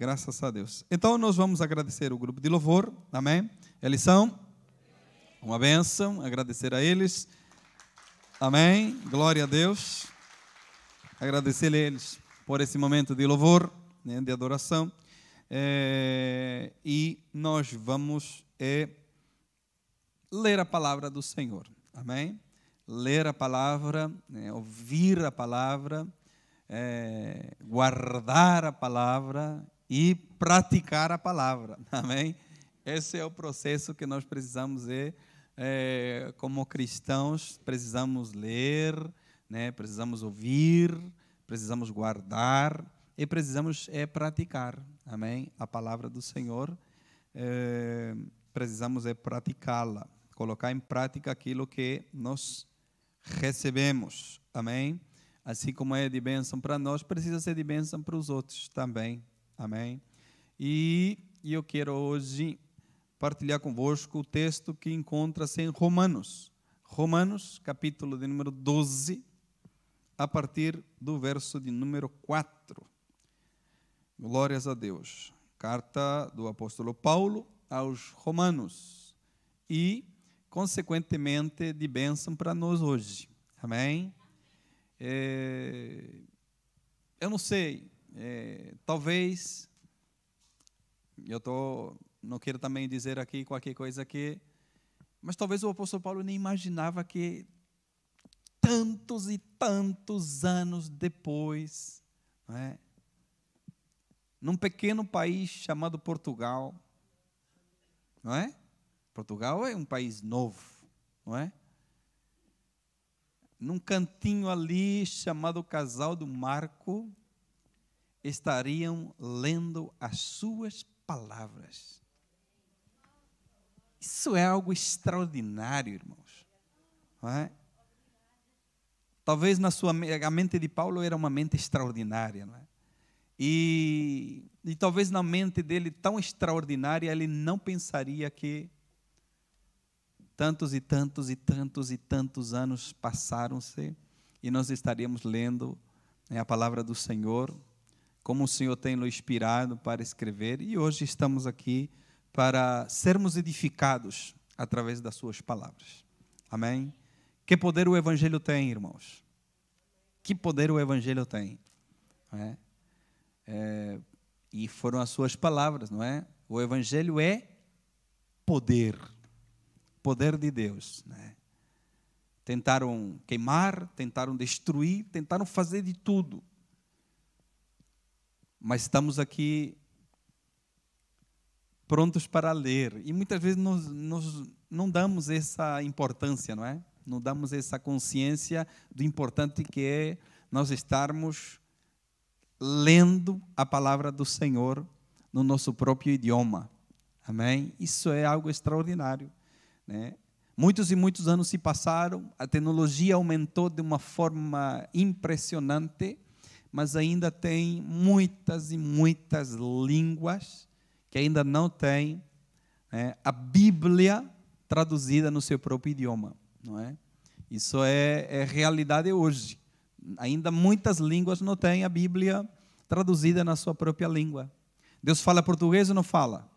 graças a Deus. Então nós vamos agradecer o grupo de louvor, amém? Eles são uma bênção, agradecer a eles, amém? Glória a Deus. Agradecer a eles por esse momento de louvor, né, de adoração. É, e nós vamos é, ler a palavra do Senhor, amém? Ler a palavra, né, ouvir a palavra é, guardar a palavra e praticar a palavra. Amém? Esse é o processo que nós precisamos é, é como cristãos, precisamos ler, né? precisamos ouvir, precisamos guardar e precisamos é, praticar. Amém? A palavra do Senhor, é, precisamos é praticá-la, colocar em prática aquilo que nós recebemos. Amém? assim como é de bênção para nós, precisa ser de bênção para os outros também. Amém? E eu quero hoje partilhar convosco o texto que encontra-se em Romanos. Romanos, capítulo de número 12, a partir do verso de número 4. Glórias a Deus. Carta do apóstolo Paulo aos Romanos. E, consequentemente, de bênção para nós hoje. Amém? É, eu não sei, é, talvez, eu tô, não quero também dizer aqui qualquer coisa que, mas talvez o apóstolo Paulo nem imaginava que tantos e tantos anos depois, não é? num pequeno país chamado Portugal, não é? Portugal é um país novo, não é? num cantinho ali chamado Casal do Marco, estariam lendo as suas palavras. Isso é algo extraordinário, irmãos. É? Talvez na sua a mente de Paulo era uma mente extraordinária, é? E, e talvez na mente dele tão extraordinária ele não pensaria que tantos e tantos e tantos e tantos anos passaram-se e nós estaríamos lendo né, a palavra do Senhor, como o Senhor tem nos inspirado para escrever, e hoje estamos aqui para sermos edificados através das Suas palavras. Amém? Que poder o Evangelho tem, irmãos? Que poder o Evangelho tem? É? É, e foram as Suas palavras, não é? O Evangelho é poder poder de Deus. Né? Tentaram queimar, tentaram destruir, tentaram fazer de tudo. Mas estamos aqui prontos para ler. E muitas vezes nós, nós não damos essa importância, não é? Não damos essa consciência do importante que é nós estarmos lendo a palavra do Senhor no nosso próprio idioma. Amém? Isso é algo extraordinário. Né? Muitos e muitos anos se passaram, a tecnologia aumentou de uma forma impressionante, mas ainda tem muitas e muitas línguas que ainda não têm né, a Bíblia traduzida no seu próprio idioma, não é? Isso é, é realidade hoje. Ainda muitas línguas não têm a Bíblia traduzida na sua própria língua. Deus fala português ou não fala?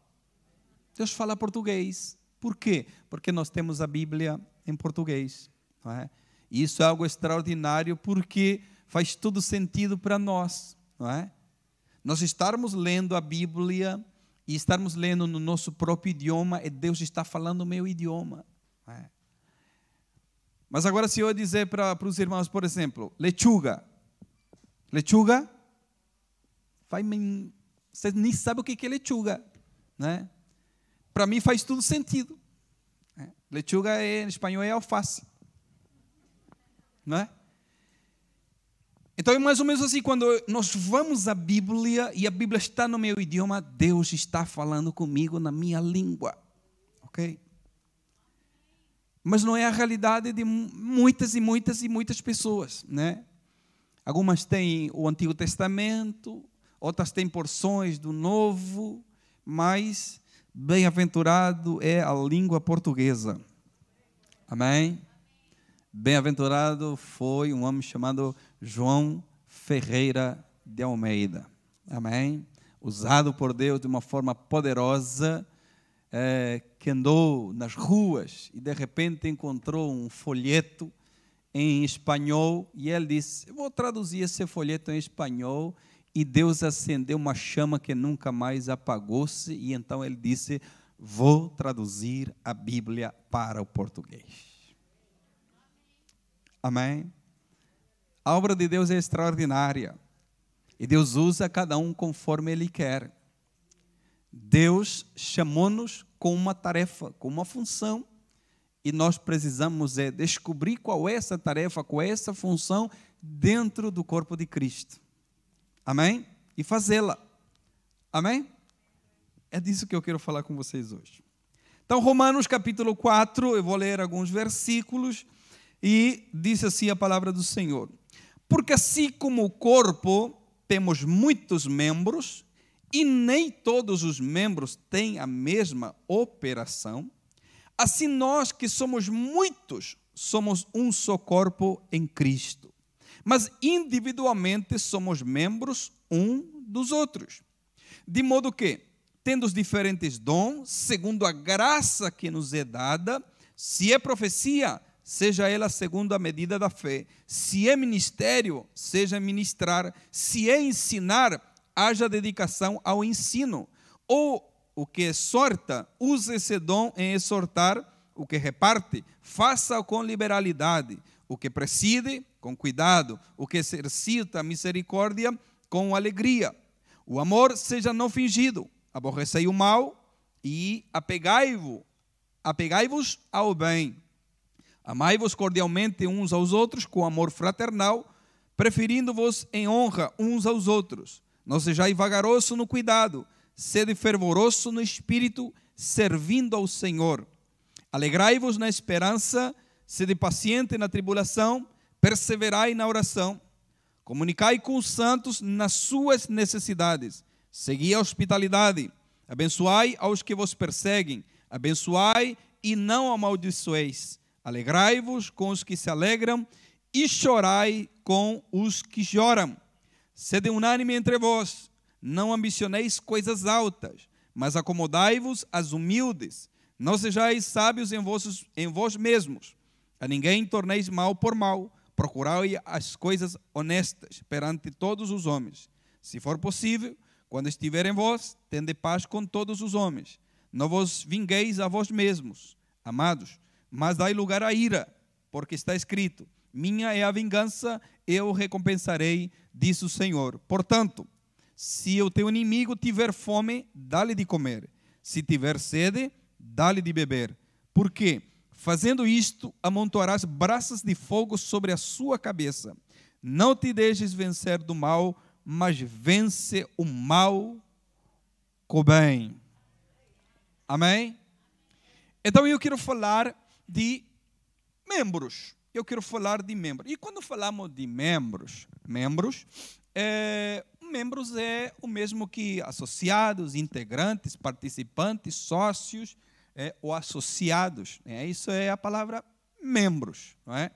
Deus fala português. Por quê? Porque nós temos a Bíblia em português. É? Isso é algo extraordinário porque faz todo sentido para nós. Não é? Nós estarmos lendo a Bíblia e estarmos lendo no nosso próprio idioma, e Deus está falando o meu idioma. É? Mas agora, se eu dizer para, para os irmãos, por exemplo, lechuga. Lechuga, vai, você nem sabe o que é lechuga. Né? para mim faz tudo sentido. É. Lechuga é, em espanhol é alface. Não é? Então é mais ou menos assim, quando nós vamos à Bíblia e a Bíblia está no meu idioma, Deus está falando comigo na minha língua. Ok? Mas não é a realidade de muitas e muitas e muitas pessoas, né? Algumas têm o Antigo Testamento, outras têm porções do Novo, mas Bem-aventurado é a língua portuguesa. Amém? Bem-aventurado foi um homem chamado João Ferreira de Almeida. Amém? usado por Deus de uma forma poderosa, é, que andou nas ruas e de repente encontrou um folheto em espanhol e ele disse: vou traduzir esse folheto em espanhol. E Deus acendeu uma chama que nunca mais apagou-se, e então ele disse: Vou traduzir a Bíblia para o português. Amém? A obra de Deus é extraordinária. E Deus usa cada um conforme Ele quer. Deus chamou-nos com uma tarefa, com uma função. E nós precisamos é descobrir qual é essa tarefa, qual é essa função dentro do corpo de Cristo. Amém? E fazê-la. Amém? É disso que eu quero falar com vocês hoje. Então, Romanos capítulo 4, eu vou ler alguns versículos e diz assim a palavra do Senhor: Porque assim como o corpo temos muitos membros e nem todos os membros têm a mesma operação, assim nós que somos muitos somos um só corpo em Cristo, mas individualmente somos membros um dos outros. De modo que, tendo os diferentes dons, segundo a graça que nos é dada, se é profecia, seja ela segundo a medida da fé. Se é ministério, seja ministrar. Se é ensinar, haja dedicação ao ensino. Ou o que exorta, use esse dom em exortar. O que reparte, faça com liberalidade. O que preside, com cuidado. O que exercita a misericórdia, com alegria. O amor seja não fingido. Aborrecei o mal e apegai-vos apegai-vos ao bem. Amai-vos cordialmente uns aos outros com amor fraternal, preferindo-vos em honra uns aos outros. Não sejais vagaroso no cuidado, sede fervoroso no espírito, servindo ao Senhor. Alegrai-vos na esperança, sede paciente na tribulação, perseverai na oração. Comunicai com os santos nas suas necessidades. Segui a hospitalidade. Abençoai aos que vos perseguem. Abençoai e não amaldiçoeis. Alegrai-vos com os que se alegram e chorai com os que choram. Sede unânime entre vós, não ambicioneis coisas altas, mas acomodai-vos às humildes. Não sejais sábios em, vossos, em vós mesmos. A ninguém torneis mal por mal. Procurai as coisas honestas perante todos os homens. Se for possível, quando estiver em vós, tende paz com todos os homens. Não vos vingueis a vós mesmos, amados, mas dai lugar à ira, porque está escrito: Minha é a vingança, eu recompensarei, diz o Senhor. Portanto, se o teu inimigo tiver fome, dá-lhe de comer. Se tiver sede, dá-lhe de beber. Porque, fazendo isto, amontoarás braças de fogo sobre a sua cabeça. Não te deixes vencer do mal, mas vence o mal com o bem. Amém? Então eu quero falar de membros. Eu quero falar de membros. E quando falamos de membros, membros, é, membros é o mesmo que associados, integrantes, participantes, sócios é, ou associados. É, isso é a palavra membros. Não é?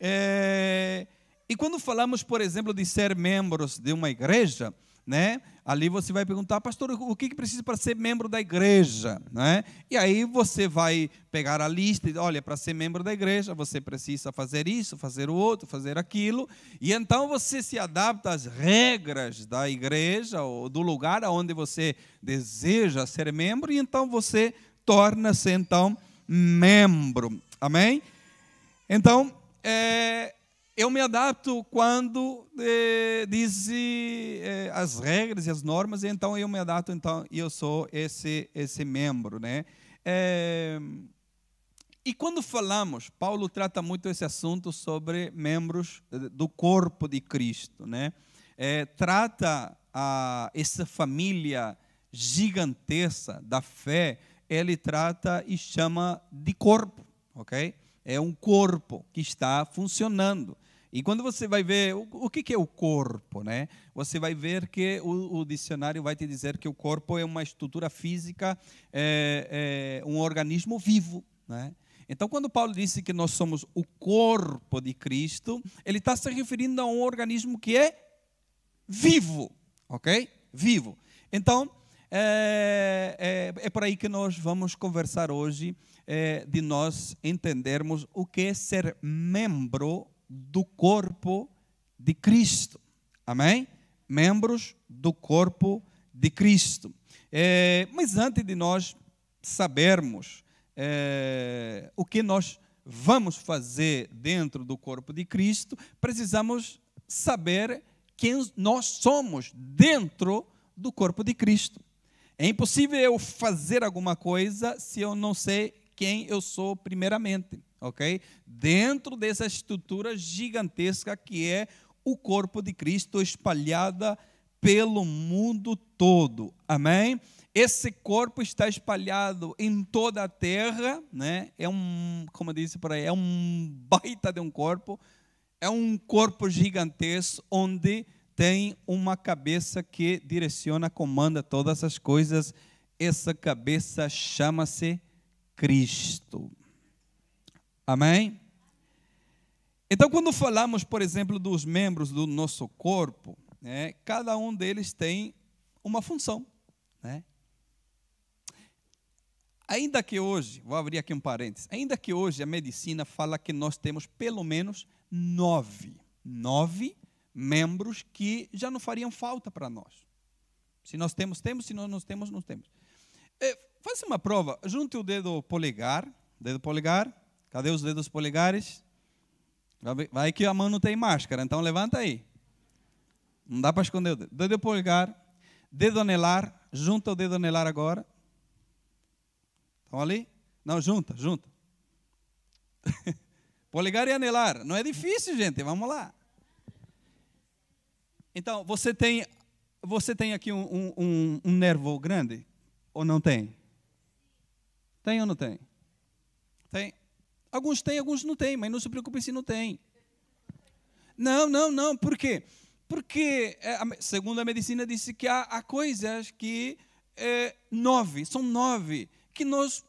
é? E quando falamos, por exemplo, de ser membros de uma igreja, né? Ali você vai perguntar, pastor, o que precisa para ser membro da igreja, né? E aí você vai pegar a lista e olha, para ser membro da igreja, você precisa fazer isso, fazer o outro, fazer aquilo, e então você se adapta às regras da igreja ou do lugar onde você deseja ser membro, e então você torna-se então membro. Amém? Então, é, eu me adapto quando eh, diz eh, as regras e as normas, então eu me adapto, então eu sou esse esse membro, né? É, e quando falamos, Paulo trata muito esse assunto sobre membros do corpo de Cristo, né? Trata a, essa família gigantesca da fé, ele trata e chama de corpo, ok? É um corpo que está funcionando. E quando você vai ver o, o que, que, é o corpo, né? Você vai ver que o, o, dicionário vai te dizer que o corpo é uma estrutura física, é, é um organismo vivo, né? Então, quando Paulo disse que nós somos o corpo de Cristo, ele está se referindo a um organismo que é vivo, ok? Vivo. Então, é, é, é por aí que nós vamos conversar hoje, é, de nós entendermos o que é ser membro do corpo de Cristo. Amém? Membros do corpo de Cristo. É, mas antes de nós sabermos é, o que nós vamos fazer dentro do corpo de Cristo, precisamos saber quem nós somos dentro do corpo de Cristo. É impossível eu fazer alguma coisa se eu não sei quem eu sou primeiramente, ok? Dentro dessa estrutura gigantesca que é o corpo de Cristo espalhada pelo mundo todo. Amém? Esse corpo está espalhado em toda a terra, né? É um, como eu disse por aí, é um baita de um corpo, é um corpo gigantesco onde tem uma cabeça que direciona, comanda todas as coisas. Essa cabeça chama-se Cristo. Amém? Então, quando falamos, por exemplo, dos membros do nosso corpo, né, cada um deles tem uma função. Né? Ainda que hoje, vou abrir aqui um parênteses, ainda que hoje a medicina fala que nós temos pelo menos nove, nove membros que já não fariam falta para nós. Se nós temos, temos, se nós não temos, não temos. É, faça uma prova, junte o dedo polegar, dedo polegar, cadê os dedos polegares? Vai que a mão não tem máscara, então levanta aí. Não dá para esconder o dedo. Dedo polegar, dedo anelar, junta o dedo anelar agora. Estão ali? Não, junta, junta. Polegar e anelar. Não é difícil, gente. Vamos lá. Então, você tem, você tem aqui um, um, um nervo grande? Ou não tem? Tem ou não tem? Tem. Alguns têm, alguns não têm, mas não se preocupe se não tem. Não, não, não. Por quê? Porque, é, segundo a medicina, disse que há, há coisas que é, nove, são nove, que nós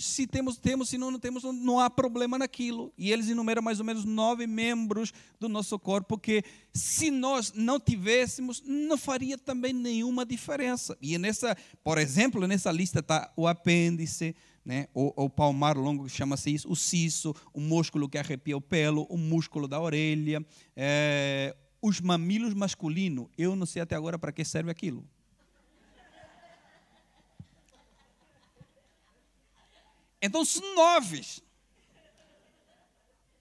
se temos, temos, se não, não temos, não há problema naquilo. E eles enumeram mais ou menos nove membros do nosso corpo que, se nós não tivéssemos, não faria também nenhuma diferença. E nessa, por exemplo, nessa lista está o apêndice, né? o, o palmar longo, que chama-se isso, o siso, o músculo que arrepia o pelo, o músculo da orelha, é, os mamilos masculinos. Eu não sei até agora para que serve aquilo. Então são nove.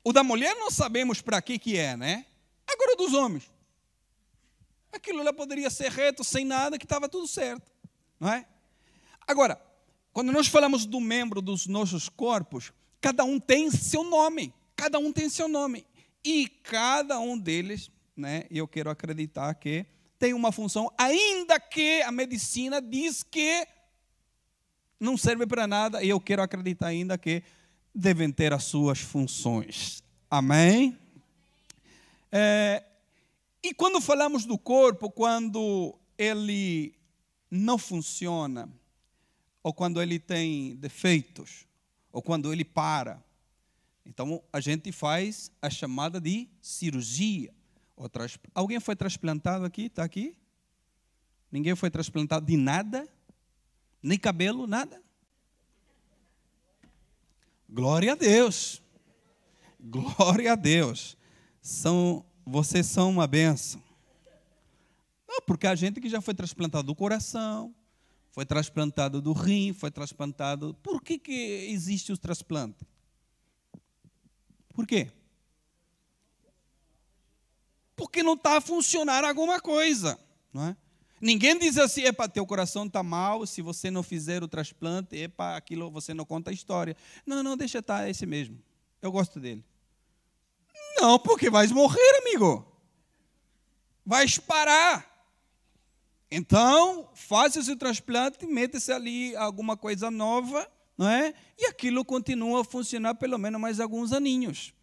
O da mulher não sabemos para que que é, né? Agora dos homens. Aquilo lá poderia ser reto, sem nada, que estava tudo certo, não é? Agora, quando nós falamos do membro dos nossos corpos, cada um tem seu nome, cada um tem seu nome. E cada um deles, né, eu quero acreditar que tem uma função, ainda que a medicina diz que não serve para nada e eu quero acreditar ainda que devem ter as suas funções. Amém? É, e quando falamos do corpo, quando ele não funciona, ou quando ele tem defeitos, ou quando ele para, então a gente faz a chamada de cirurgia. Alguém foi transplantado aqui? Está aqui? Ninguém foi transplantado de nada? Nem cabelo, nada. Glória a Deus. Glória a Deus. São, vocês são uma benção. Não, porque a gente que já foi transplantado do coração, foi transplantado do rim, foi transplantado. Por que, que existe o transplante? Por quê? Porque não está a funcionar alguma coisa, não é? Ninguém diz assim, epa, teu coração está mal, se você não fizer o transplante, epa, aquilo você não conta a história. Não, não, deixa estar, tá, é esse mesmo. Eu gosto dele. Não, porque vais morrer, amigo. Vais parar. Então, faça o transplante, meta-se ali alguma coisa nova, não é? E aquilo continua a funcionar pelo menos mais alguns aninhos.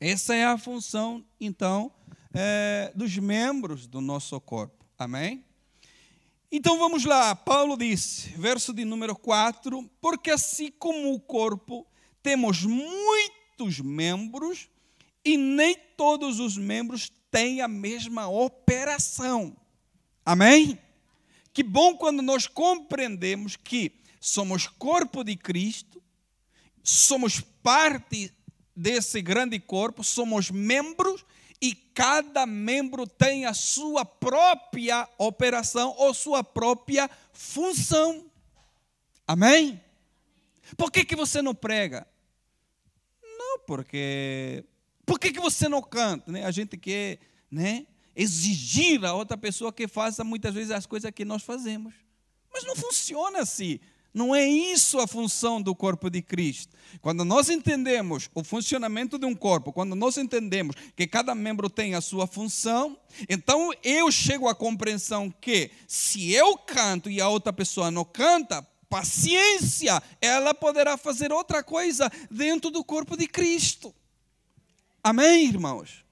Essa é a função, então, é, dos membros do nosso corpo. Amém? Então vamos lá, Paulo diz, verso de número 4: Porque assim como o corpo temos muitos membros, e nem todos os membros têm a mesma operação. Amém? Que bom quando nós compreendemos que somos corpo de Cristo, somos parte desse grande corpo, somos membros e cada membro tem a sua própria operação ou sua própria função. Amém? Por que, que você não prega? Não, porque. Por que, que você não canta? Né? A gente quer né, exigir a outra pessoa que faça muitas vezes as coisas que nós fazemos. Mas não funciona assim. Não é isso a função do corpo de Cristo. Quando nós entendemos o funcionamento de um corpo, quando nós entendemos que cada membro tem a sua função, então eu chego à compreensão que se eu canto e a outra pessoa não canta, paciência, ela poderá fazer outra coisa dentro do corpo de Cristo. Amém, irmãos?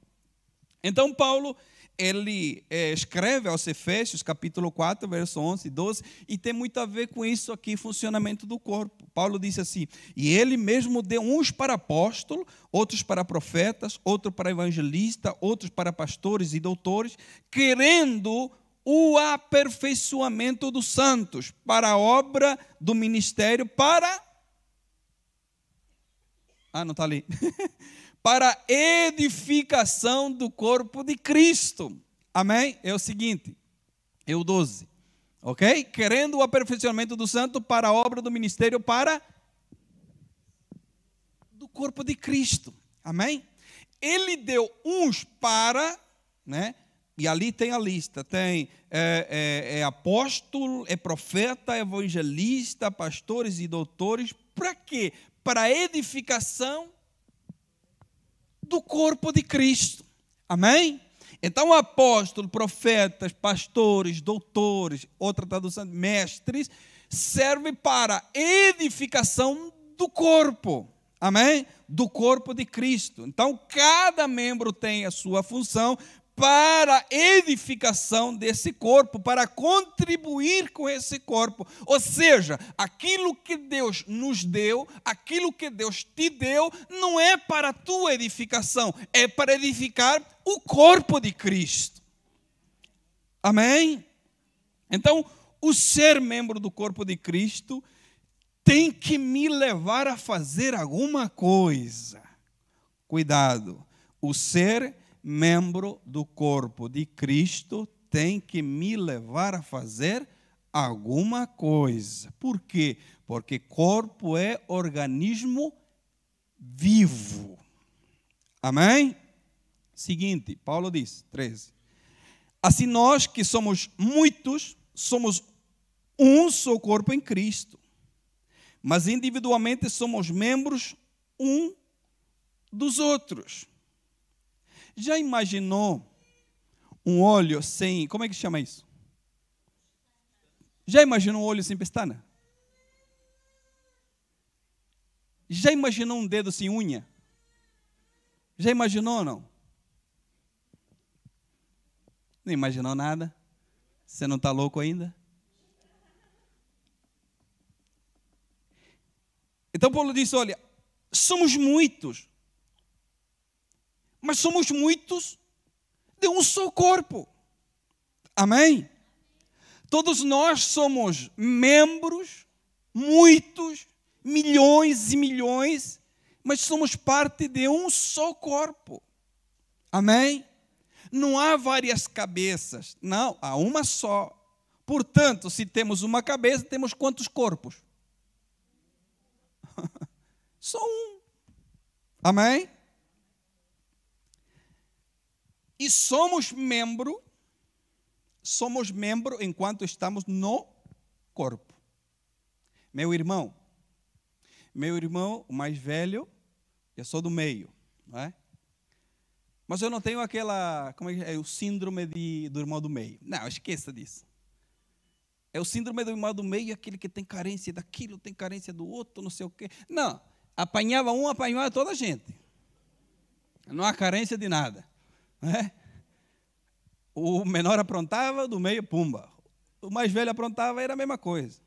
Então, Paulo ele é, escreve aos Efésios, capítulo 4, verso 11 e 12, e tem muito a ver com isso aqui, funcionamento do corpo. Paulo disse assim: E ele mesmo deu uns para apóstolo, outros para profetas, outros para evangelista, outros para pastores e doutores, querendo o aperfeiçoamento dos santos, para a obra do ministério, para. Ah, não está ali. para edificação do corpo de Cristo. Amém? É o seguinte, é o 12. Ok? Querendo o aperfeiçoamento do santo para a obra do ministério, para do corpo de Cristo. Amém? Ele deu uns para, né? E ali tem a lista: tem é, é, é apóstolo, é profeta, evangelista, pastores e doutores. Para quê? Para edificação do corpo de Cristo. Amém? Então, apóstolo, profetas, pastores, doutores, outra tradução, mestres, serve para edificação do corpo. Amém? Do corpo de Cristo. Então, cada membro tem a sua função, para a edificação desse corpo, para contribuir com esse corpo. Ou seja, aquilo que Deus nos deu, aquilo que Deus te deu, não é para a tua edificação, é para edificar o corpo de Cristo. Amém? Então, o ser membro do corpo de Cristo tem que me levar a fazer alguma coisa. Cuidado, o ser membro do corpo de Cristo tem que me levar a fazer alguma coisa. Por quê? Porque corpo é organismo vivo. Amém? Seguinte, Paulo diz, 13. Assim nós que somos muitos, somos um só corpo em Cristo. Mas individualmente somos membros um dos outros. Já imaginou um olho sem. Como é que chama isso? Já imaginou um olho sem pestana? Já imaginou um dedo sem unha? Já imaginou ou não? Não imaginou nada? Você não está louco ainda? Então Paulo disse: olha, somos muitos, mas somos muitos de um só corpo. Amém? Todos nós somos membros, muitos, milhões e milhões, mas somos parte de um só corpo. Amém? Não há várias cabeças, não, há uma só. Portanto, se temos uma cabeça, temos quantos corpos? Só um. Amém? E somos membro, somos membro enquanto estamos no corpo. Meu irmão, meu irmão, o mais velho, eu sou do meio, não é? Mas eu não tenho aquela, como é, é, o síndrome de, do irmão do meio. Não, esqueça disso. É o síndrome do irmão do meio, aquele que tem carência daquilo, tem carência do outro, não sei o quê. Não, apanhava um, apanhava toda a gente. Não há carência de nada. Né? O menor aprontava, do meio, pumba. O mais velho aprontava, era a mesma coisa.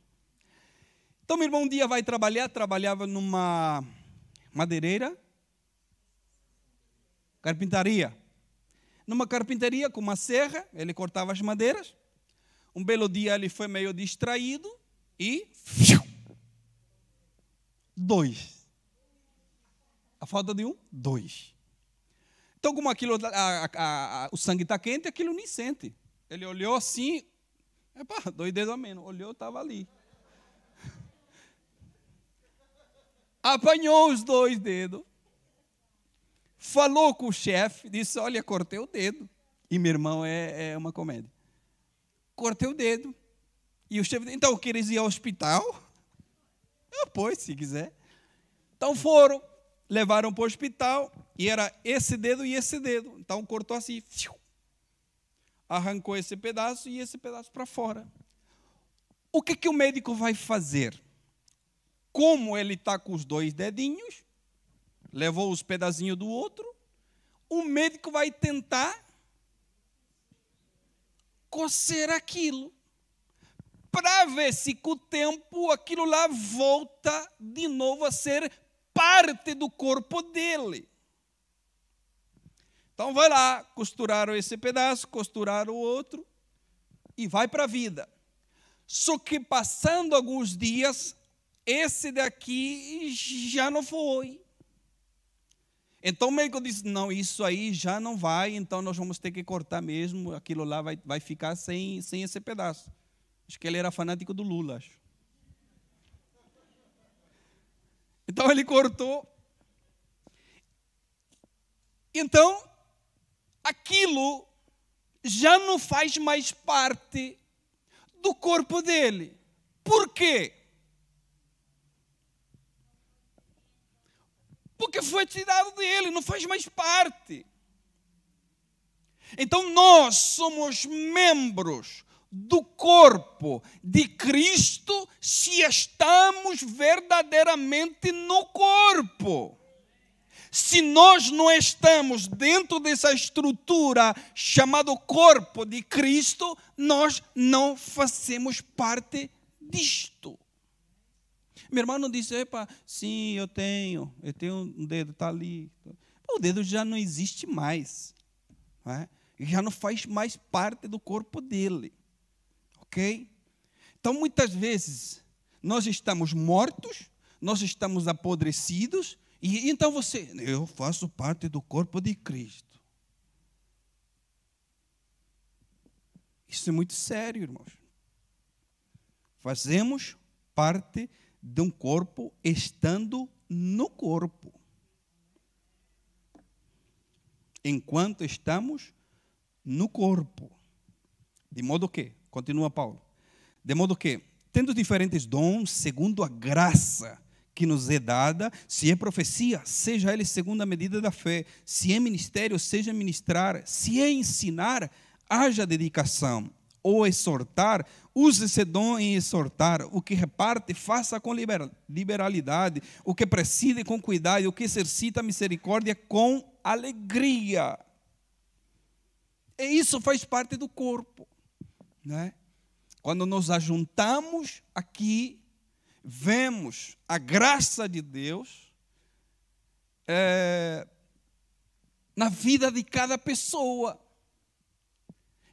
Então, meu irmão um dia vai trabalhar, trabalhava numa madeireira, carpintaria. Numa carpintaria com uma serra, ele cortava as madeiras. Um belo dia ele foi meio distraído e. Dois. A falta de um? Dois. Então, como aquilo, a, a, a, o sangue está quente, aquilo nem sente. Ele olhou assim, dois dedos a menos. Olhou, estava ali. Apanhou os dois dedos. Falou com o chefe, disse: Olha, cortei o dedo. E meu irmão é, é uma comédia. Cortei o dedo. E o chefe, então, queres ir ao hospital? Eu, pois, se quiser. Então foram, levaram para o hospital, e era esse dedo e esse dedo. Então cortou assim, arrancou esse pedaço e esse pedaço para fora. O que, que o médico vai fazer? Como ele está com os dois dedinhos, levou os pedacinhos do outro, o médico vai tentar cocer aquilo para ver se com o tempo aquilo lá volta de novo a ser parte do corpo dele. Então vai lá, costuraram esse pedaço, costuraram o outro e vai para a vida. Só que passando alguns dias, esse daqui já não foi. Então o médico disse: não, isso aí já não vai, então nós vamos ter que cortar mesmo, aquilo lá vai, vai ficar sem, sem esse pedaço. Acho que ele era fanático do Lula, acho. Então ele cortou. Então, aquilo já não faz mais parte do corpo dele. Por quê? Porque foi tirado dele, não faz mais parte. Então nós somos membros do corpo de Cristo se estamos verdadeiramente no corpo. Se nós não estamos dentro dessa estrutura chamada corpo de Cristo, nós não fazemos parte disto. Meu irmão não disse, epa, sim, eu tenho, eu tenho um dedo, está ali. O dedo já não existe mais. Não é? Já não faz mais parte do corpo dele. Então, muitas vezes, nós estamos mortos, nós estamos apodrecidos, e então você, eu faço parte do corpo de Cristo. Isso é muito sério, irmãos. Fazemos parte de um corpo estando no corpo. Enquanto estamos no corpo. De modo que, continua Paulo, de modo que, tendo diferentes dons, segundo a graça que nos é dada, se é profecia, seja ele segundo a medida da fé, se é ministério, seja ministrar, se é ensinar, haja dedicação, ou exortar, use esse dom em exortar, o que reparte, faça com liberalidade, o que preside com cuidado, o que exercita a misericórdia com alegria. E isso faz parte do corpo. Né? Quando nos ajuntamos aqui, vemos a graça de Deus é, na vida de cada pessoa.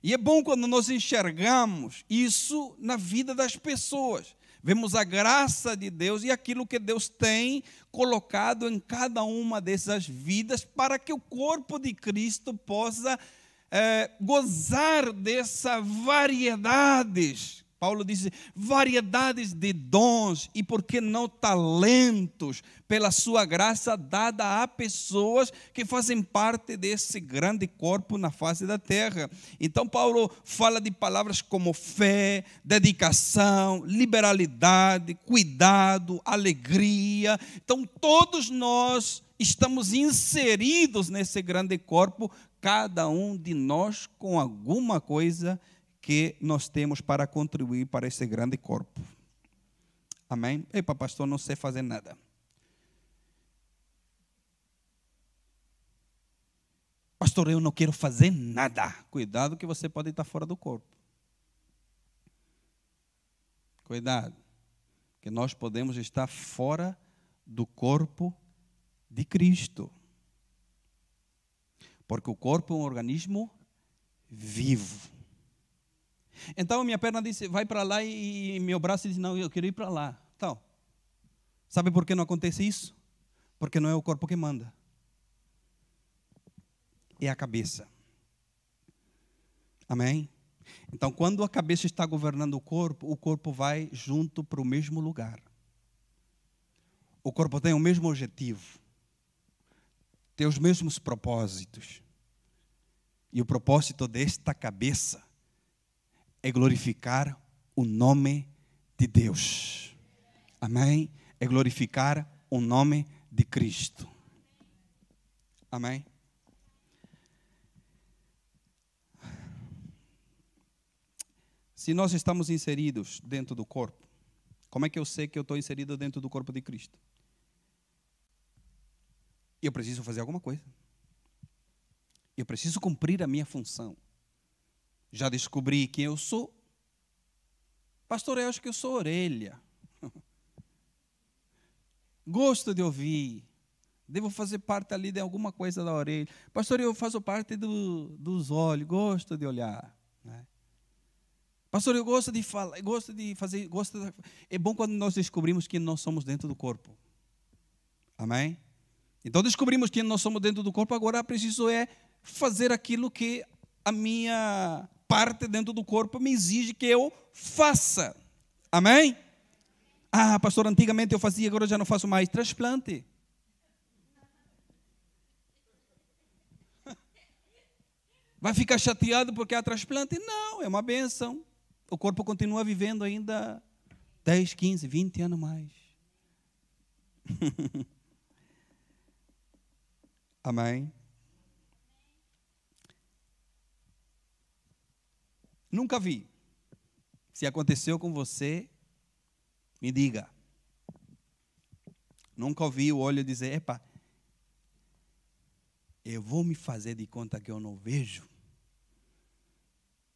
E é bom quando nós enxergamos isso na vida das pessoas. Vemos a graça de Deus e aquilo que Deus tem colocado em cada uma dessas vidas para que o corpo de Cristo possa é, gozar dessas variedades Paulo diz variedades de dons e, por que não, talentos, pela sua graça dada a pessoas que fazem parte desse grande corpo na face da terra. Então, Paulo fala de palavras como fé, dedicação, liberalidade, cuidado, alegria. Então, todos nós estamos inseridos nesse grande corpo, cada um de nós com alguma coisa que nós temos para contribuir para esse grande corpo. Amém? Epa, pastor, não sei fazer nada. Pastor, eu não quero fazer nada. Cuidado que você pode estar fora do corpo. Cuidado, que nós podemos estar fora do corpo de Cristo. Porque o corpo é um organismo vivo. Então minha perna disse, vai para lá e, meu braço disse, não, eu quero ir para lá. Então, sabe por que não acontece isso? Porque não é o corpo que manda. É a cabeça. Amém? Então, quando a cabeça está governando o corpo, o corpo vai junto para o mesmo lugar. O corpo tem o mesmo objetivo, tem os mesmos propósitos. E o propósito desta cabeça é glorificar o nome de Deus. Amém? É glorificar o nome de Cristo. Amém? Se nós estamos inseridos dentro do corpo, como é que eu sei que eu estou inserido dentro do corpo de Cristo? Eu preciso fazer alguma coisa. Eu preciso cumprir a minha função já descobri quem eu sou. Pastor, eu acho que eu sou orelha. Gosto de ouvir. Devo fazer parte ali de alguma coisa da orelha. Pastor, eu faço parte do, dos olhos. Gosto de olhar. Né? Pastor, eu gosto de falar, gosto de fazer, gosto de... é bom quando nós descobrimos que nós somos dentro do corpo. Amém? Então descobrimos que nós somos dentro do corpo, agora preciso é fazer aquilo que a minha parte dentro do corpo me exige que eu faça. Amém? Ah, pastor, antigamente eu fazia, agora eu já não faço mais. Transplante. Vai ficar chateado porque há transplante? Não, é uma benção. O corpo continua vivendo ainda 10, 15, 20 anos mais. Amém? Nunca vi. Se aconteceu com você, me diga. Nunca ouvi o olho dizer: epa, eu vou me fazer de conta que eu não vejo,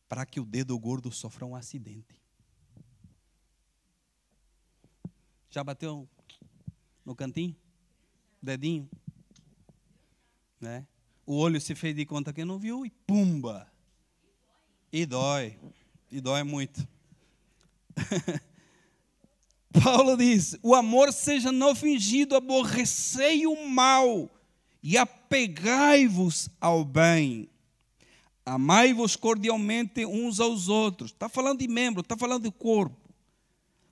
para que o dedo gordo sofra um acidente. Já bateu no cantinho? Dedinho? Né? O olho se fez de conta que não viu e pumba! E dói. E dói muito. Paulo diz: o amor seja não fingido, aborrecei o mal e apegai-vos ao bem. Amai-vos cordialmente uns aos outros. Está falando de membro, está falando de corpo.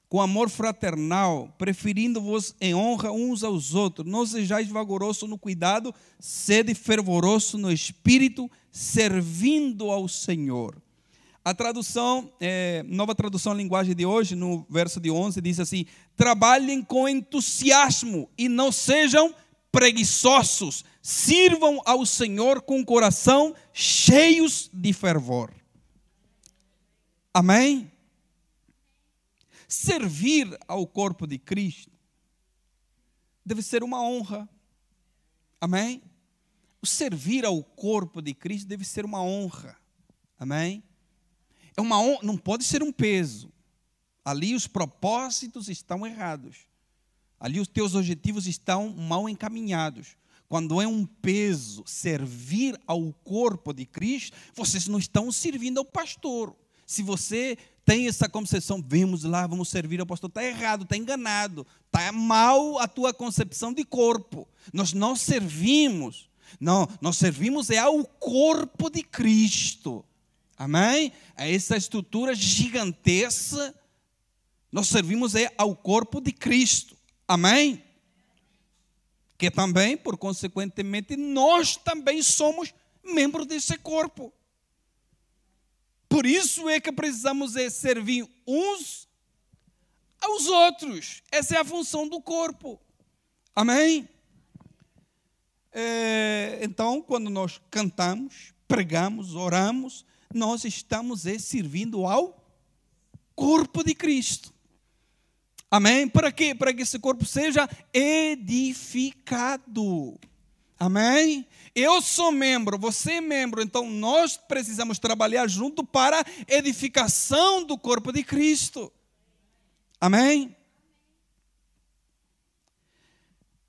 Com amor fraternal, preferindo-vos em honra uns aos outros. Não sejais vagaroso no cuidado, sede fervoroso no espírito, servindo ao Senhor. A tradução, é, nova tradução linguagem de hoje, no verso de 11, diz assim: Trabalhem com entusiasmo e não sejam preguiçosos, sirvam ao Senhor com coração cheios de fervor. Amém? Servir ao corpo de Cristo deve ser uma honra. Amém? O servir ao corpo de Cristo deve ser uma honra. Amém? É uma não pode ser um peso. Ali os propósitos estão errados. Ali os teus objetivos estão mal encaminhados. Quando é um peso servir ao corpo de Cristo, vocês não estão servindo ao pastor. Se você tem essa concepção, vamos lá, vamos servir ao pastor, está errado, está enganado, está mal a tua concepção de corpo. Nós não servimos, não, nós servimos é ao corpo de Cristo. Amém? A essa estrutura gigantesca, nós servimos é ao corpo de Cristo. Amém? Que também, por consequentemente, nós também somos membros desse corpo. Por isso é que precisamos é servir uns aos outros. Essa é a função do corpo. Amém? É, então, quando nós cantamos, pregamos, oramos, nós estamos servindo ao corpo de Cristo. Amém? Para quê? Para que esse corpo seja edificado. Amém? Eu sou membro, você é membro, então nós precisamos trabalhar junto para edificação do corpo de Cristo. Amém?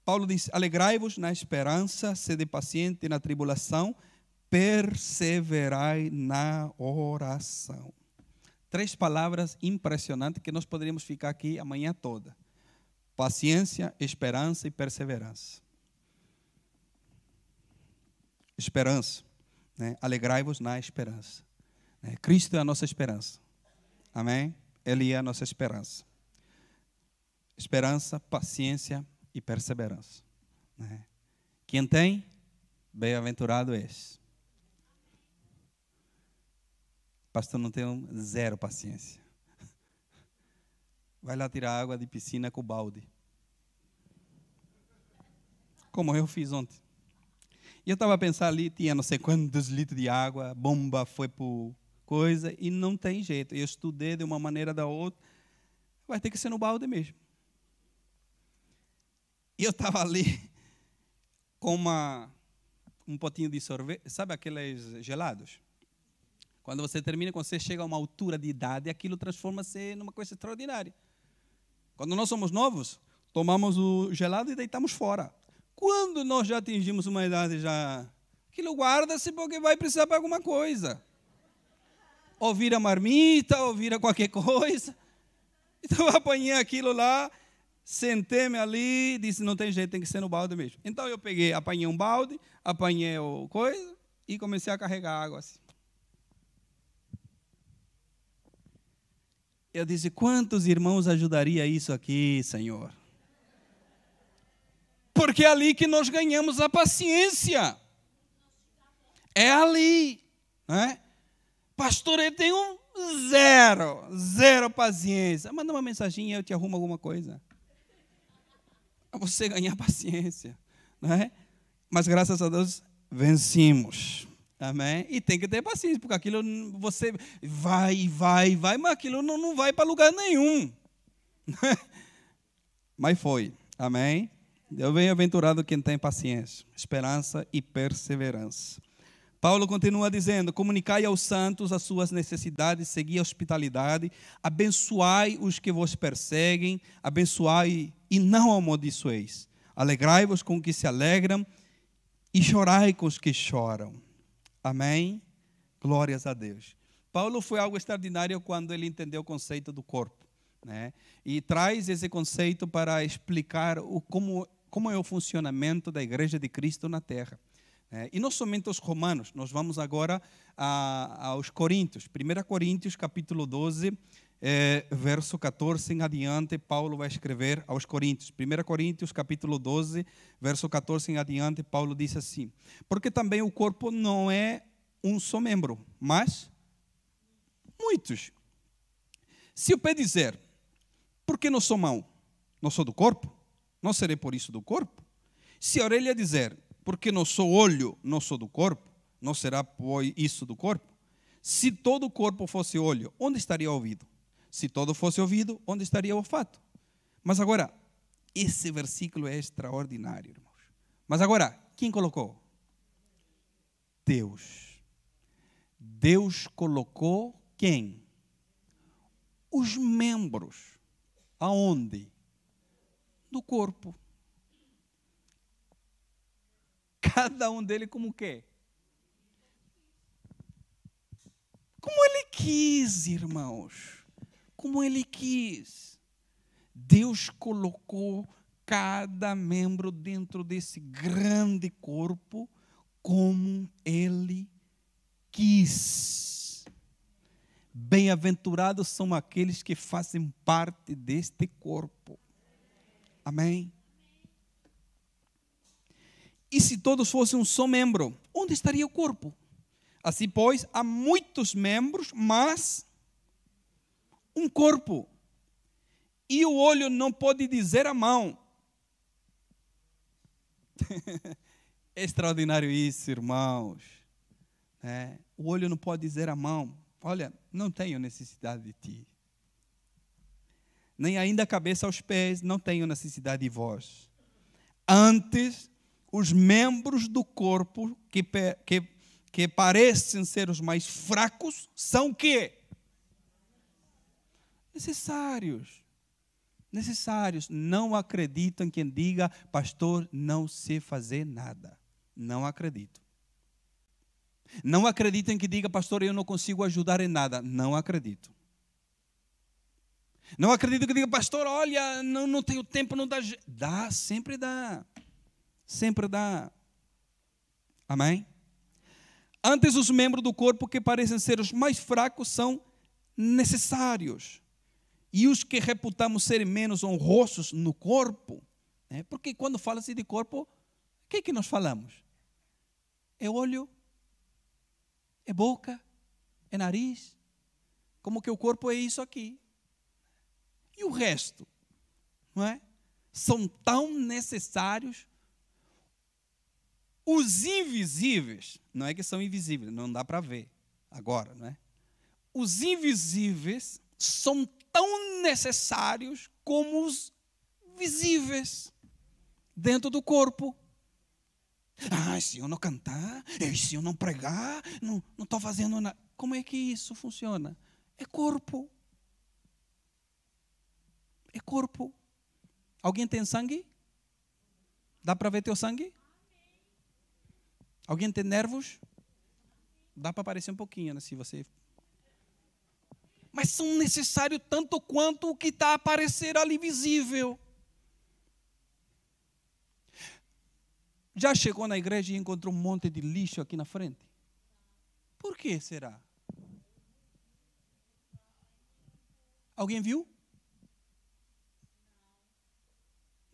Paulo diz: Alegrai-vos na esperança, sede paciente na tribulação, perseverai na oração. três palavras impressionantes que nós poderíamos ficar aqui a manhã toda: paciência, esperança e perseverança. Esperança. Né? Alegrai-vos na esperança. Né? Cristo é a nossa esperança. Amém? Ele é a nossa esperança. Esperança, paciência e perseverança. Né? Quem tem, bem-aventurado és. Pastor, não tenho zero paciência. Vai lá tirar água de piscina com balde. Como eu fiz ontem. E eu estava a pensar ali, tinha não sei quantos litros de água, bomba foi por coisa, e não tem jeito. Eu estudei de uma maneira da outra, vai ter que ser no balde mesmo. E eu estava ali com uma, um potinho de sorvete, sabe aqueles gelados? Quando você termina, quando você chega a uma altura de idade, aquilo transforma-se numa coisa extraordinária. Quando nós somos novos, tomamos o gelado e deitamos fora. Quando nós já atingimos uma idade já, aquilo guarda-se porque vai precisar para alguma coisa. Ou vira marmita, ou vira qualquer coisa. Então eu apanhei aquilo lá, sentei-me ali, disse, não tem jeito, tem que ser no balde mesmo. Então eu peguei, apanhei um balde, apanhei o coisa e comecei a carregar água assim. Eu disse, quantos irmãos ajudaria isso aqui, Senhor? Porque é ali que nós ganhamos a paciência. É ali. Né? Pastor, eu tenho zero, zero paciência. Manda uma mensagem eu te arrumo alguma coisa. Para você ganhar paciência. Né? Mas graças a Deus vencemos. Amém? E tem que ter paciência, porque aquilo você vai, vai, vai, mas aquilo não, não vai para lugar nenhum. mas foi. Amém? Eu bem-aventurado quem tem paciência, esperança e perseverança. Paulo continua dizendo: comunicai aos santos as suas necessidades, segui a hospitalidade, abençoai os que vos perseguem, abençoai e não amaldiçoeis. Alegrai-vos com os que se alegram e chorai com os que choram. Amém? Glórias a Deus. Paulo foi algo extraordinário quando ele entendeu o conceito do corpo. Né? E traz esse conceito para explicar o, como, como é o funcionamento da igreja de Cristo na terra. É, e não somente os romanos, nós vamos agora a, aos Coríntios. 1 Coríntios, capítulo 12, é, verso 14 em adiante, Paulo vai escrever aos Coríntios. 1 Coríntios, capítulo 12, verso 14 em adiante, Paulo diz assim: Porque também o corpo não é um só membro, mas muitos. Se o pé dizer, porque não sou mão, não sou do corpo, não serei por isso do corpo? Se a orelha dizer, porque não sou olho, não sou do corpo, não será por isso do corpo? Se todo o corpo fosse olho, onde estaria o ouvido? Se todo fosse ouvido, onde estaria o olfato? Mas agora, esse versículo é extraordinário, irmãos. Mas agora, quem colocou? Deus. Deus colocou quem? Os membros. Aonde? Do corpo. Cada um dele como quê? Como ele quis, irmãos como Ele quis. Deus colocou cada membro dentro desse grande corpo como Ele quis. Bem-aventurados são aqueles que fazem parte deste corpo. Amém? E se todos fossem um só membro, onde estaria o corpo? Assim, pois, há muitos membros, mas um corpo. E o olho não pode dizer a mão. é extraordinário isso, irmãos. É, o olho não pode dizer a mão: Olha, não tenho necessidade de ti. Nem ainda a cabeça aos pés, não tenho necessidade de vós. Antes, os membros do corpo que, que, que parecem ser os mais fracos são o quê? necessários. Necessários. Não acredito em quem diga, pastor, não sei fazer nada. Não acredito. Não acredito em que diga, pastor, eu não consigo ajudar em nada. Não acredito. Não acredito que diga, pastor, olha, não, não tenho tempo, não dá. Dá, sempre dá. Sempre dá. Amém? Antes, os membros do corpo que parecem ser os mais fracos são necessários. E os que reputamos serem menos honrosos no corpo, né? porque quando fala-se de corpo, o que é que nós falamos? É olho? É boca? É nariz? Como que o corpo é isso aqui? E o resto? Não é? São tão necessários. Os invisíveis, não é que são invisíveis, não dá para ver agora, não é? Os invisíveis são tão necessários como os visíveis dentro do corpo. Ah, se eu não cantar, se eu não pregar, não estou fazendo nada. Como é que isso funciona? É corpo é corpo. Alguém tem sangue? Dá para ver teu sangue? Alguém tem nervos? Dá para aparecer um pouquinho, né, se você. Mas são necessários tanto quanto o que está a aparecer ali visível. Já chegou na igreja e encontrou um monte de lixo aqui na frente? Por que será? Alguém viu?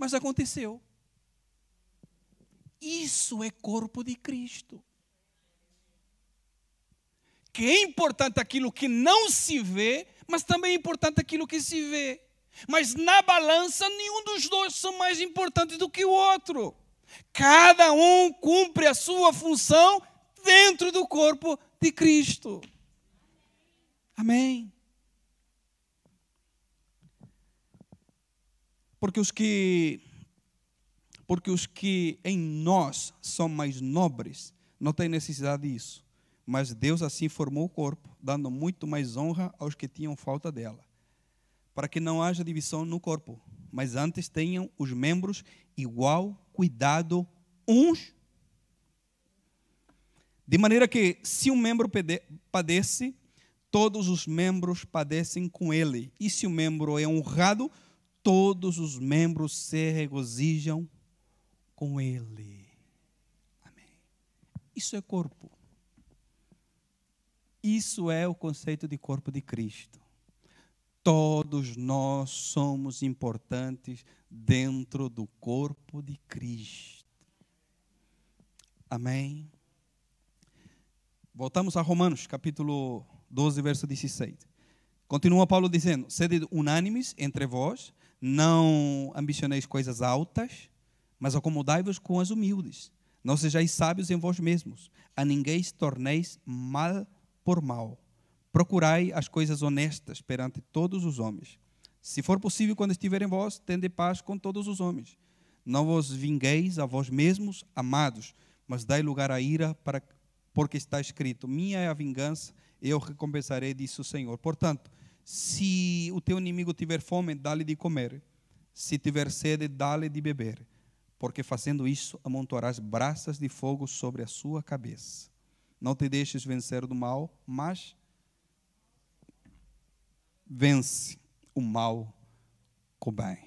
Mas aconteceu. Isso é corpo de Cristo. Que é importante aquilo que não se vê, mas também é importante aquilo que se vê. Mas na balança, nenhum dos dois são mais importantes do que o outro. Cada um cumpre a sua função dentro do corpo de Cristo. Amém. Porque os que porque os que em nós são mais nobres não têm necessidade disso. Mas Deus assim formou o corpo, dando muito mais honra aos que tinham falta dela, para que não haja divisão no corpo, mas antes tenham os membros igual cuidado uns. De maneira que, se um membro padece, todos os membros padecem com ele. E se o membro é honrado, todos os membros se regozijam com Ele. Amém. Isso é corpo. Isso é o conceito de corpo de Cristo. Todos nós somos importantes dentro do corpo de Cristo. Amém. Voltamos a Romanos, capítulo 12, verso 16. Continua Paulo dizendo: Sede unânimes entre vós, não ambicioneis coisas altas, mas acomodai-vos com as humildes. Não sejais sábios em vós mesmos, a ninguém torneis mal por mal. Procurai as coisas honestas perante todos os homens. Se for possível, quando estiverem vós, tende paz com todos os homens. Não vos vingueis a vós mesmos, amados, mas dai lugar à ira, para, porque está escrito: Minha é a vingança, eu recompensarei, disse o Senhor. Portanto, se o teu inimigo tiver fome, dá-lhe de comer. Se tiver sede, dá-lhe de beber. Porque fazendo isso, amontoarás braças de fogo sobre a sua cabeça. Não te deixes vencer do mal, mas vence o mal com o bem.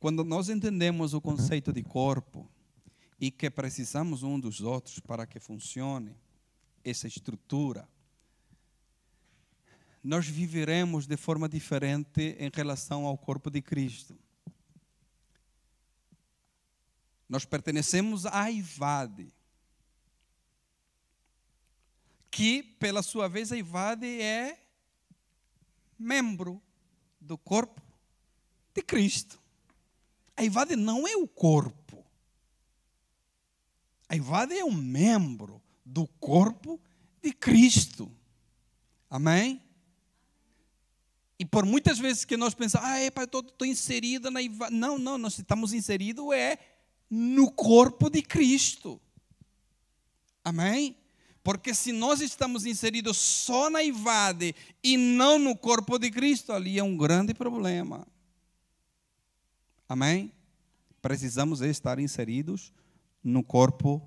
Quando nós entendemos o conceito de corpo e que precisamos um dos outros para que funcione essa estrutura, nós viveremos de forma diferente em relação ao corpo de Cristo. Nós pertenecemos à IVAD, que, pela sua vez, a IVAD é membro do corpo de Cristo. A IVAD não é o corpo. A IVAD é um membro do corpo de Cristo. Amém? E por muitas vezes que nós pensamos, ah, epa, estou inserida na IVA. Não, não, nós estamos inseridos é no corpo de Cristo. Amém? Porque se nós estamos inseridos só na IVAD e não no corpo de Cristo, ali é um grande problema. Amém? Precisamos estar inseridos no corpo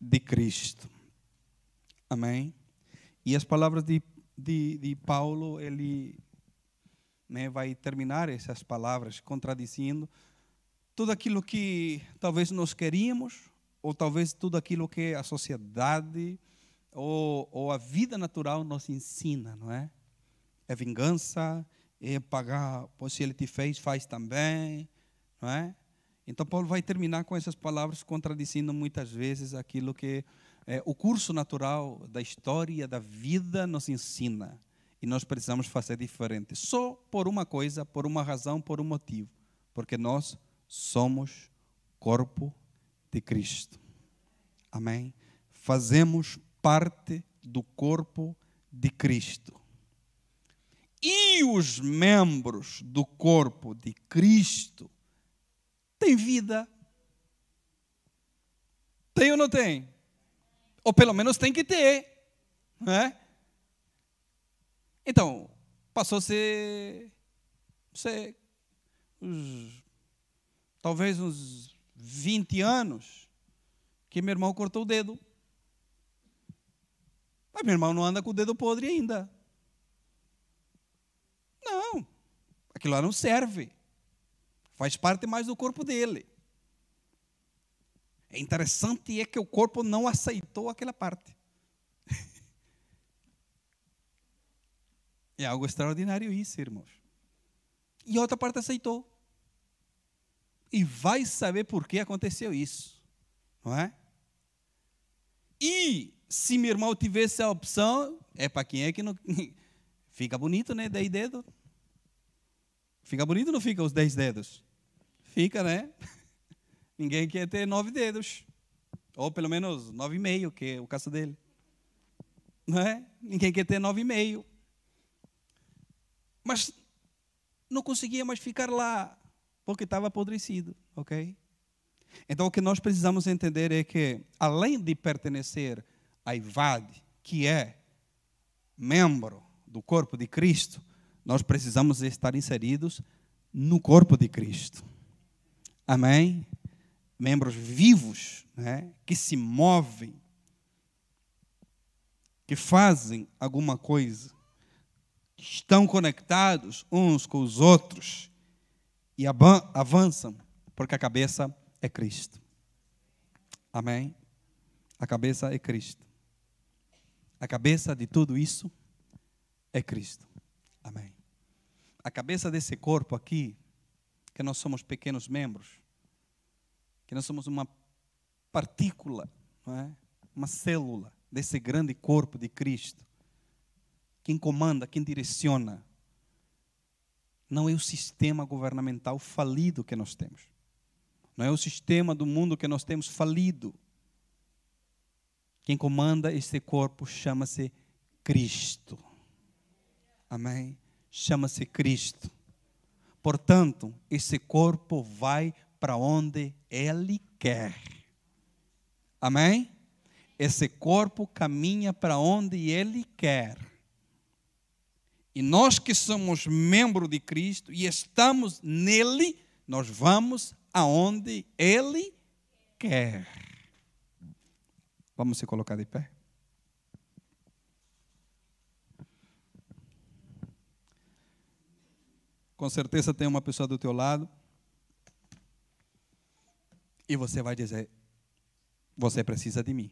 de Cristo. Amém? E as palavras de de, de Paulo, ele né, vai terminar essas palavras contradizendo tudo aquilo que talvez nós queríamos, ou talvez tudo aquilo que a sociedade ou, ou a vida natural nos ensina, não é? É vingança, é pagar, pois se ele te fez, faz também, não é? Então Paulo vai terminar com essas palavras contradizendo muitas vezes aquilo que é, o curso natural da história da vida nos ensina e nós precisamos fazer diferente, só por uma coisa, por uma razão, por um motivo, porque nós somos corpo de Cristo. Amém? Fazemos parte do corpo de Cristo. E os membros do corpo de Cristo têm vida. Tem ou não tem? Ou pelo menos tem que ter. Não é? Então, passou-se, sei, uns, talvez uns 20 anos, que meu irmão cortou o dedo. Mas meu irmão não anda com o dedo podre ainda. Não, aquilo lá não serve. Faz parte mais do corpo dele. É interessante é que o corpo não aceitou aquela parte. É algo extraordinário isso, irmãos. E outra parte aceitou. E vai saber por que aconteceu isso, não é? E se meu irmão tivesse a opção, é para quem é que não. Fica bonito, né? Dez dedos. Fica bonito ou não fica os dez dedos? Fica, né? Ninguém quer ter nove dedos. Ou pelo menos nove e meio, que é o caso dele. Não é? Ninguém quer ter nove e meio. Mas não conseguia mais ficar lá, porque estava apodrecido, ok? Então o que nós precisamos entender é que, além de pertencer à IVAD, que é membro do corpo de Cristo, nós precisamos estar inseridos no corpo de Cristo. Amém? Membros vivos, né, que se movem, que fazem alguma coisa estão conectados uns com os outros e avançam, porque a cabeça é Cristo. Amém? A cabeça é Cristo. A cabeça de tudo isso é Cristo. Amém. A cabeça desse corpo aqui, que nós somos pequenos membros, que nós somos uma partícula, não é? uma célula desse grande corpo de Cristo quem comanda, quem direciona, não é o sistema governamental falido que nós temos. Não é o sistema do mundo que nós temos falido. Quem comanda este corpo chama-se Cristo. Amém? Chama-se Cristo. Portanto, esse corpo vai para onde Ele quer. Amém? Esse corpo caminha para onde Ele quer. E nós que somos membros de Cristo e estamos nele, nós vamos aonde ele quer. Vamos se colocar de pé. Com certeza tem uma pessoa do teu lado. E você vai dizer: Você precisa de mim.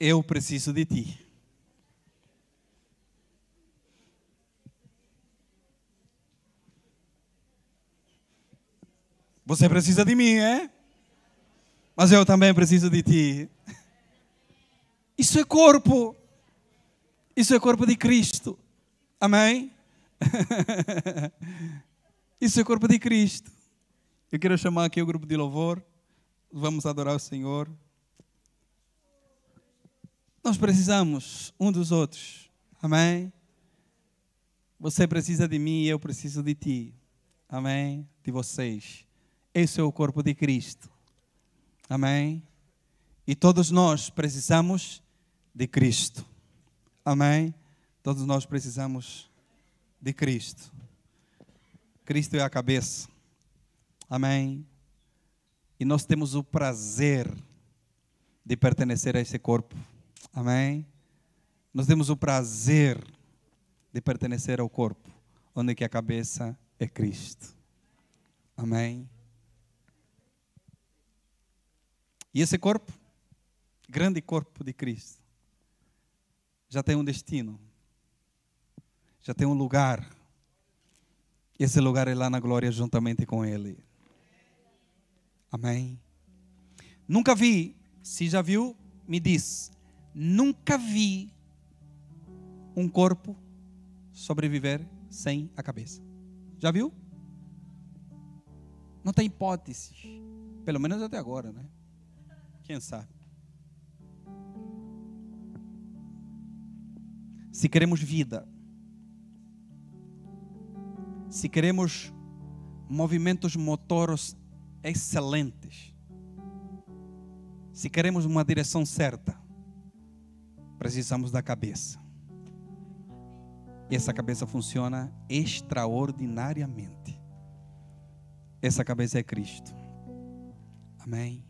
Eu preciso de ti. Você precisa de mim, é? Mas eu também preciso de ti. Isso é corpo. Isso é corpo de Cristo. Amém? Isso é corpo de Cristo. Eu quero chamar aqui o grupo de louvor. Vamos adorar o Senhor. Nós precisamos um dos outros. Amém? Você precisa de mim e eu preciso de ti. Amém? De vocês. Esse é o corpo de Cristo. Amém? E todos nós precisamos de Cristo. Amém? Todos nós precisamos de Cristo. Cristo é a cabeça. Amém? E nós temos o prazer de pertencer a esse corpo Amém? Nós temos o prazer de pertencer ao corpo, onde que a cabeça é Cristo. Amém? E esse corpo, grande corpo de Cristo, já tem um destino, já tem um lugar. Esse lugar é lá na glória juntamente com Ele. Amém? Nunca vi, se já viu, me diz, nunca vi um corpo sobreviver sem a cabeça. Já viu? Não tem hipótese. Pelo menos até agora, né? Quem sabe? Se queremos vida, se queremos movimentos motoros excelentes, se queremos uma direção certa, precisamos da cabeça. E essa cabeça funciona extraordinariamente. Essa cabeça é Cristo. Amém.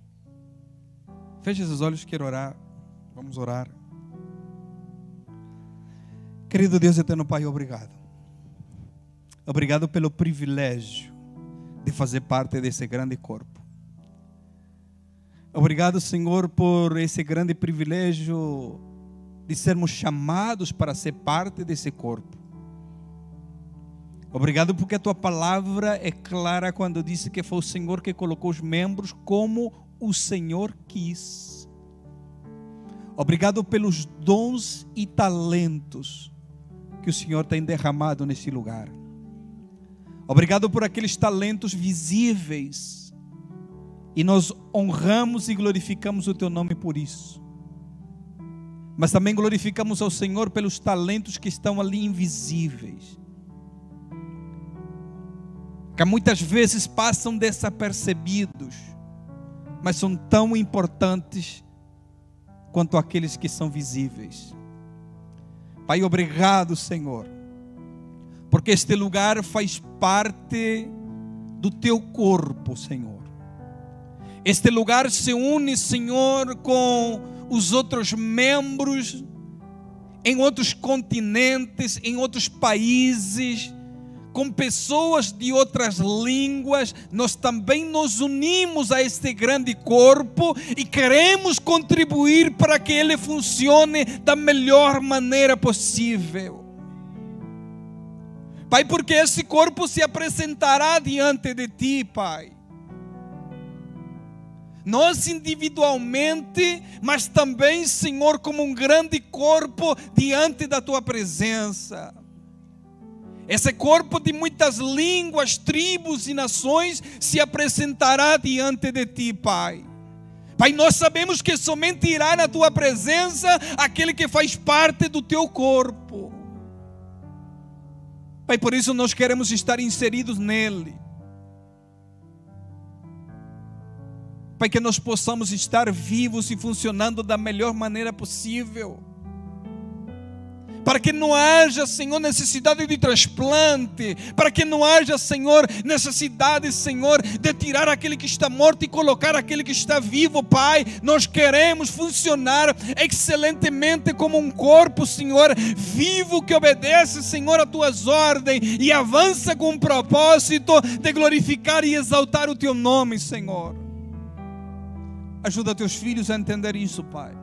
Feche os olhos, quero orar. Vamos orar. Querido Deus eterno Pai, obrigado. Obrigado pelo privilégio de fazer parte desse grande corpo. Obrigado, Senhor, por esse grande privilégio de sermos chamados para ser parte desse corpo. Obrigado porque a tua palavra é clara quando disse que foi o Senhor que colocou os membros como o Senhor quis. Obrigado pelos dons e talentos que o Senhor tem derramado nesse lugar. Obrigado por aqueles talentos visíveis. E nós honramos e glorificamos o teu nome por isso. Mas também glorificamos ao Senhor pelos talentos que estão ali invisíveis que muitas vezes passam desapercebidos, mas são tão importantes quanto aqueles que são visíveis. Pai, obrigado, Senhor, porque este lugar faz parte do teu corpo, Senhor. Este lugar se une, Senhor, com os outros membros em outros continentes, em outros países com pessoas de outras línguas, nós também nos unimos a este grande corpo e queremos contribuir para que ele funcione da melhor maneira possível. Pai, porque esse corpo se apresentará diante de ti, Pai. Nós individualmente, mas também, Senhor, como um grande corpo diante da tua presença. Esse corpo de muitas línguas, tribos e nações se apresentará diante de ti, Pai. Pai, nós sabemos que somente irá na tua presença aquele que faz parte do teu corpo. Pai, por isso nós queremos estar inseridos nele. Pai, que nós possamos estar vivos e funcionando da melhor maneira possível para que não haja, Senhor, necessidade de transplante, para que não haja, Senhor, necessidade, Senhor, de tirar aquele que está morto e colocar aquele que está vivo, Pai. Nós queremos funcionar excelentemente como um corpo, Senhor, vivo que obedece, Senhor, a tuas ordens e avança com o propósito de glorificar e exaltar o teu nome, Senhor. Ajuda teus filhos a entender isso, Pai.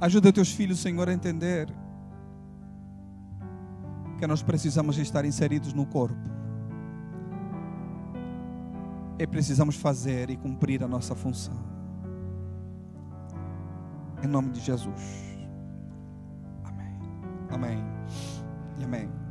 Ajuda teus filhos, Senhor, a entender que nós precisamos estar inseridos no corpo. E precisamos fazer e cumprir a nossa função. Em nome de Jesus. Amém. Amém. E amém.